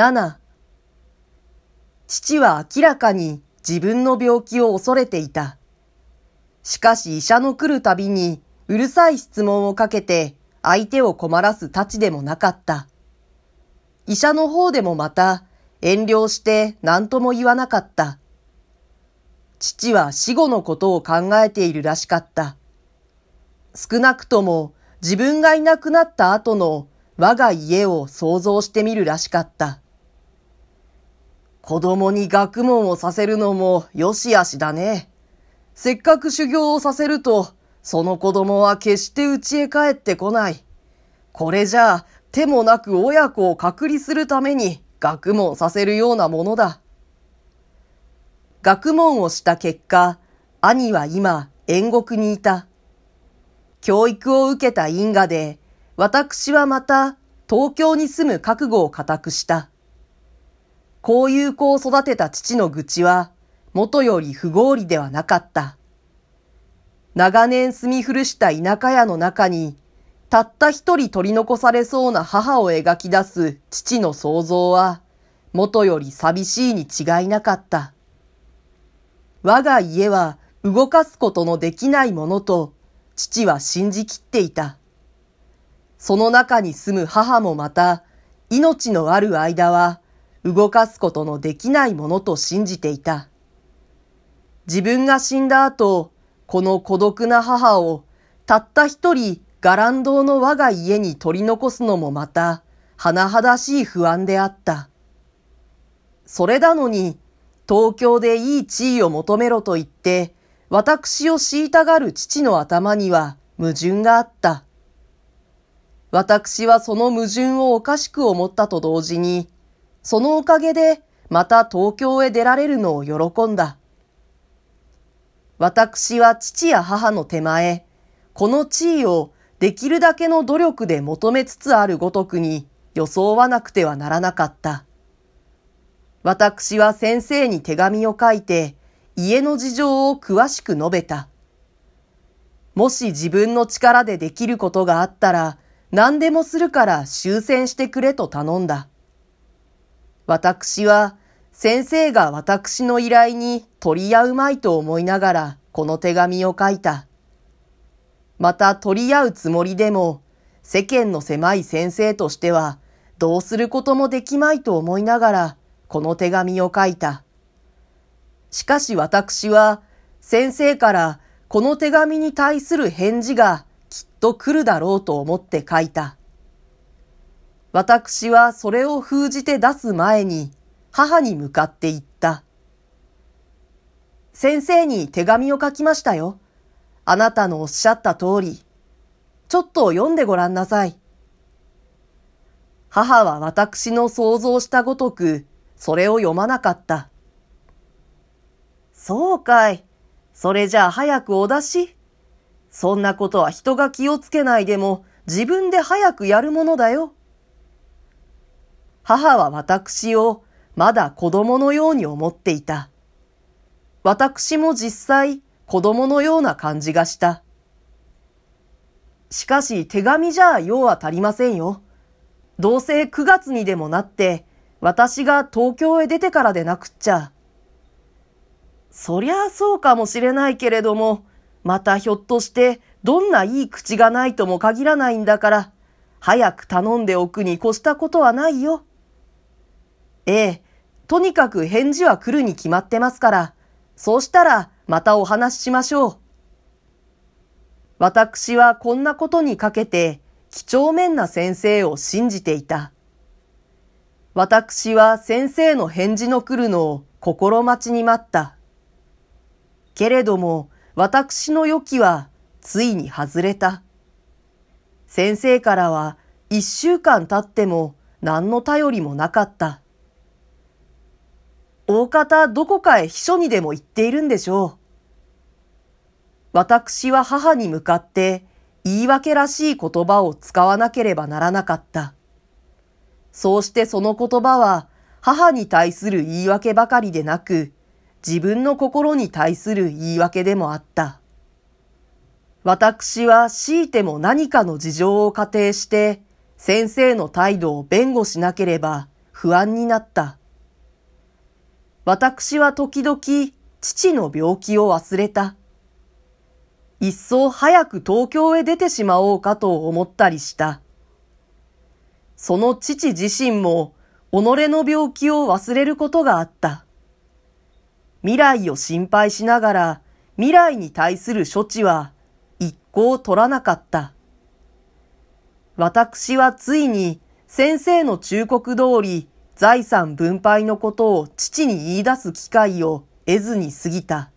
7父は明らかに自分の病気を恐れていた。しかし医者の来るたびにうるさい質問をかけて相手を困らすたちでもなかった。医者の方でもまた遠慮して何とも言わなかった。父は死後のことを考えているらしかった。少なくとも自分がいなくなった後の我が家を想像してみるらしかった。子供に学問をさせるのもよしあしだね。せっかく修行をさせると、その子供は決して家へ帰ってこない。これじゃあ、手もなく親子を隔離するために学問させるようなものだ。学問をした結果、兄は今、遠国にいた。教育を受けた因果で、私はまた東京に住む覚悟を固くした。こういう子を育てた父の愚痴は、元より不合理ではなかった。長年住み古した田舎屋の中に、たった一人取り残されそうな母を描き出す父の想像は、元より寂しいに違いなかった。我が家は動かすことのできないものと、父は信じきっていた。その中に住む母もまた、命のある間は、動かすことのできないものと信じていた。自分が死んだ後、この孤独な母をたった一人ガランドの我が家に取り残すのもまた、甚だしい不安であった。それなのに、東京でいい地位を求めろと言って、私を虐がる父の頭には矛盾があった。私はその矛盾をおかしく思ったと同時に、そのおかげでまた東京へ出られるのを喜んだ。私は父や母の手前、この地位をできるだけの努力で求めつつあるごとくに装わなくてはならなかった。私は先生に手紙を書いて家の事情を詳しく述べた。もし自分の力でできることがあったら何でもするから終戦してくれと頼んだ。私は先生が私の依頼に取り合うまいと思いながらこの手紙を書いた。また取り合うつもりでも世間の狭い先生としてはどうすることもできまいと思いながらこの手紙を書いた。しかし私は先生からこの手紙に対する返事がきっと来るだろうと思って書いた。私はそれを封じて出す前に母に向かって言った。先生に手紙を書きましたよ。あなたのおっしゃった通り。ちょっと読んでごらんなさい。母は私の想像したごとく、それを読まなかった。そうかい。それじゃあ早くお出し。そんなことは人が気をつけないでも自分で早くやるものだよ。母は私をまだ子供のように思っていた。私も実際子供のような感じがした。しかし手紙じゃ用は足りませんよ。どうせ9月にでもなって私が東京へ出てからでなくっちゃ。そりゃあそうかもしれないけれども、またひょっとしてどんないい口がないとも限らないんだから、早く頼んでおくに越したことはないよ。ええ、とにかく返事は来るに決まってますから、そうしたらまたお話ししましょう。私はこんなことにかけて、几帳面な先生を信じていた。私は先生の返事の来るのを心待ちに待った。けれども、私の予期はついに外れた。先生からは一週間経っても何の頼りもなかった。大方どこかへ秘書にでも行っているんでしょう。私は母に向かって言い訳らしい言葉を使わなければならなかった。そうしてその言葉は母に対する言い訳ばかりでなく、自分の心に対する言い訳でもあった。私は強いても何かの事情を仮定して、先生の態度を弁護しなければ不安になった。私は時々父の病気を忘れた。一層早く東京へ出てしまおうかと思ったりした。その父自身も己の病気を忘れることがあった。未来を心配しながら未来に対する処置は一向取らなかった。私はついに先生の忠告通り財産分配のことを父に言い出す機会を得ずに過ぎた。